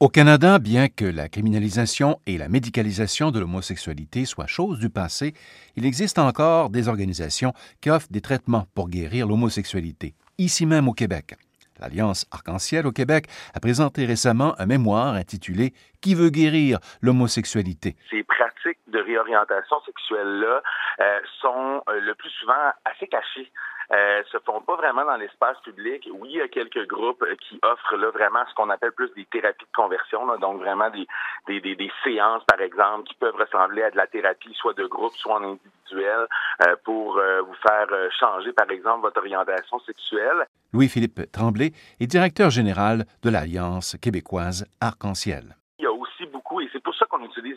Au Canada, bien que la criminalisation et la médicalisation de l'homosexualité soient choses du passé, il existe encore des organisations qui offrent des traitements pour guérir l'homosexualité, ici même au Québec. L'Alliance Arc-en-Ciel au Québec a présenté récemment un mémoire intitulé Qui veut guérir l'homosexualité? Ces pratiques de réorientation sexuelle-là euh, sont euh, le plus souvent assez cachées euh, se font pas vraiment dans l'espace public. Oui, il y a quelques groupes qui offrent là vraiment ce qu'on appelle plus des thérapies de conversion, là, donc vraiment des, des, des, des, séances, par exemple, qui peuvent ressembler à de la thérapie, soit de groupe, soit en individuel, euh, pour euh, vous faire euh, changer, par exemple, votre orientation sexuelle. Louis-Philippe Tremblay est directeur général de l'Alliance québécoise Arc-en-Ciel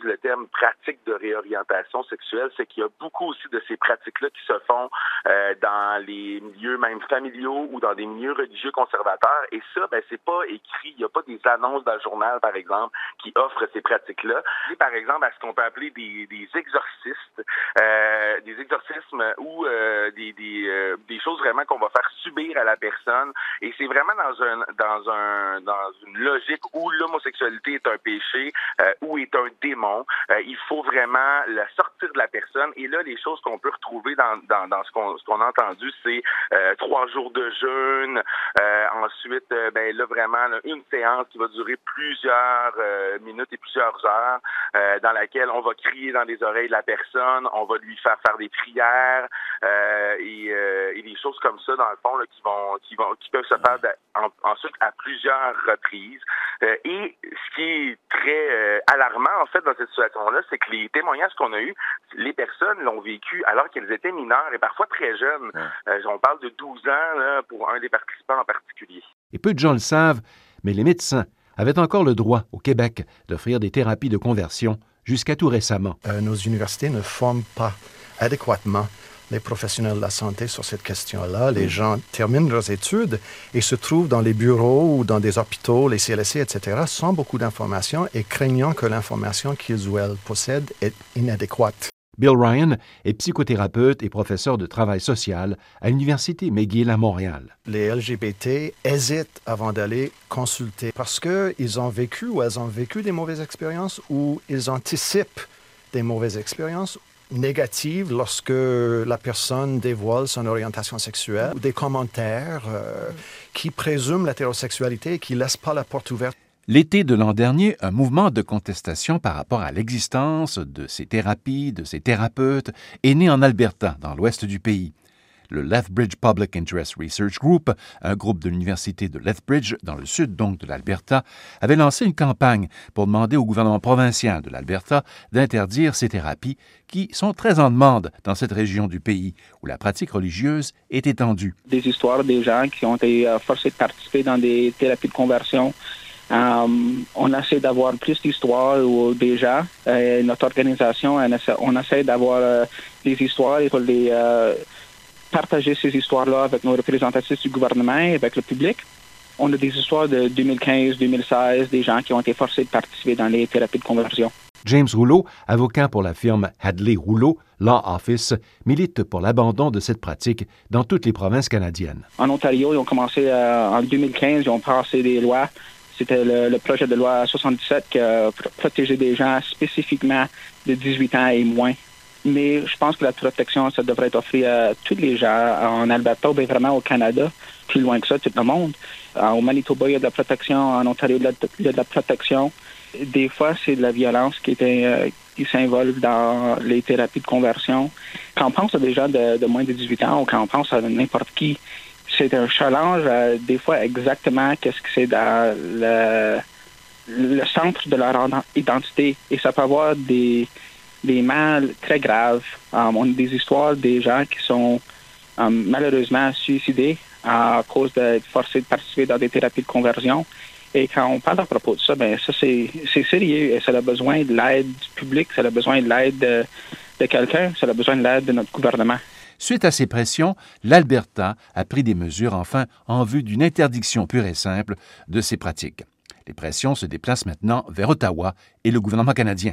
le terme pratique de réorientation sexuelle, c'est qu'il y a beaucoup aussi de ces pratiques-là qui se font euh, dans les milieux même familiaux ou dans des milieux religieux conservateurs. Et ça, ben c'est pas écrit, il n'y a pas des annonces dans le journal, par exemple, qui offrent ces pratiques-là. Par exemple, à ce qu'on peut appeler des, exorcistes, euh, des exorcismes ou euh, des, choses vraiment qu'on va faire subir à la personne. Et c'est vraiment dans une logique où l'homosexualité est un péché, euh, ou est un démon. Euh, il faut vraiment la sortir de la personne. Et là, les choses qu'on peut retrouver dans, dans, dans ce qu'on ce a entendu, c'est euh, trois jours de jeûne. ensuite, ben là vraiment une séance qui va durer plusieurs minutes et plusieurs heures, dans laquelle on va crier dans les oreilles de la personne, on va lui faire faire des prières et, et, des choses comme ça dans le fond là, qui vont qui vont qui peuvent se faire ensuite à plusieurs reprises. Et ce qui est très euh, alarmant, en fait, dans cette situation-là, c'est que les témoignages qu'on a eus, les personnes l'ont vécu alors qu'elles étaient mineures et parfois très jeunes. Euh, on parle de 12 ans là, pour un des participants en particulier. Et peu de gens le savent, mais les médecins avaient encore le droit au Québec d'offrir des thérapies de conversion jusqu'à tout récemment. Euh, nos universités ne forment pas adéquatement les professionnels de la santé sur cette question-là. Les gens terminent leurs études et se trouvent dans les bureaux ou dans des hôpitaux, les CLSC, etc., sans beaucoup d'informations et craignant que l'information qu'ils ou elles possèdent est inadéquate. Bill Ryan est psychothérapeute et professeur de travail social à l'Université McGill à Montréal. Les LGBT hésitent avant d'aller consulter parce qu'ils ont vécu ou elles ont vécu des mauvaises expériences ou ils anticipent des mauvaises expériences négative lorsque la personne dévoile son orientation sexuelle, des commentaires euh, qui présument l'hétérosexualité et qui ne laissent pas la porte ouverte. L'été de l'an dernier, un mouvement de contestation par rapport à l'existence de ces thérapies, de ces thérapeutes, est né en Alberta, dans l'ouest du pays le Lethbridge Public Interest Research Group, un groupe de l'Université de Lethbridge, dans le sud donc de l'Alberta, avait lancé une campagne pour demander au gouvernement provincial de l'Alberta d'interdire ces thérapies qui sont très en demande dans cette région du pays où la pratique religieuse est étendue. Des histoires des gens qui ont été euh, forcés de participer dans des thérapies de conversion. Euh, on essaie d'avoir plus d'histoires déjà. Euh, notre organisation, on essaie, d'avoir euh, des histoires pour les partager ces histoires-là avec nos représentatifs du gouvernement et avec le public. On a des histoires de 2015-2016, des gens qui ont été forcés de participer dans les thérapies de conversion. James Rouleau, avocat pour la firme Hadley Rouleau, Law Office, milite pour l'abandon de cette pratique dans toutes les provinces canadiennes. En Ontario, ils ont commencé euh, en 2015, ils ont passé des lois. C'était le, le, projet de loi 77 qui a protégé des gens spécifiquement de 18 ans et moins mais je pense que la protection, ça devrait être offert à tous les gens en Alberta, ou vraiment au Canada, plus loin que ça, tout le monde. Euh, au Manitoba, il y a de la protection. En Ontario, il y a de la protection. Des fois, c'est de la violence qui, était, euh, qui s'involve dans les thérapies de conversion. Quand on pense à des gens de, moins de 18 ans ou quand on pense à n'importe qui, c'est un challenge, des fois, exactement qu'est-ce que c'est dans le, le centre de leur identité. Et ça peut avoir des des mal très graves. Um, on a des histoires des gens qui sont um, malheureusement suicidés à cause de forcés de participer dans des thérapies de conversion. Et quand on parle à propos de ça, ben ça c'est sérieux et ça a besoin de l'aide public, ça a besoin de l'aide de, de quelqu'un, ça a besoin de l'aide de notre gouvernement. Suite à ces pressions, l'Alberta a pris des mesures enfin en vue d'une interdiction pure et simple de ces pratiques. Les pressions se déplacent maintenant vers Ottawa et le gouvernement canadien.